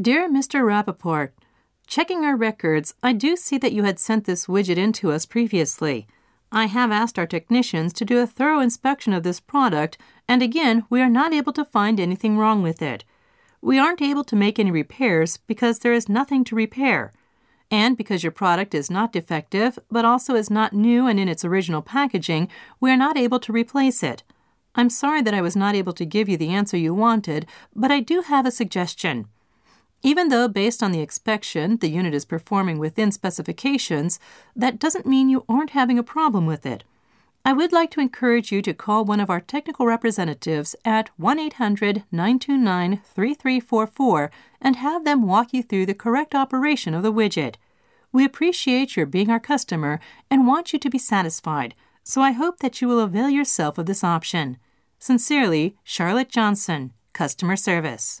Dear Mr. Rappaport, Checking our records, I do see that you had sent this widget in to us previously. I have asked our technicians to do a thorough inspection of this product, and again, we are not able to find anything wrong with it. We aren't able to make any repairs because there is nothing to repair. And because your product is not defective, but also is not new and in its original packaging, we are not able to replace it. I'm sorry that I was not able to give you the answer you wanted, but I do have a suggestion. Even though, based on the inspection, the unit is performing within specifications, that doesn't mean you aren't having a problem with it. I would like to encourage you to call one of our technical representatives at 1 800 929 3344 and have them walk you through the correct operation of the widget. We appreciate your being our customer and want you to be satisfied, so I hope that you will avail yourself of this option. Sincerely, Charlotte Johnson, Customer Service.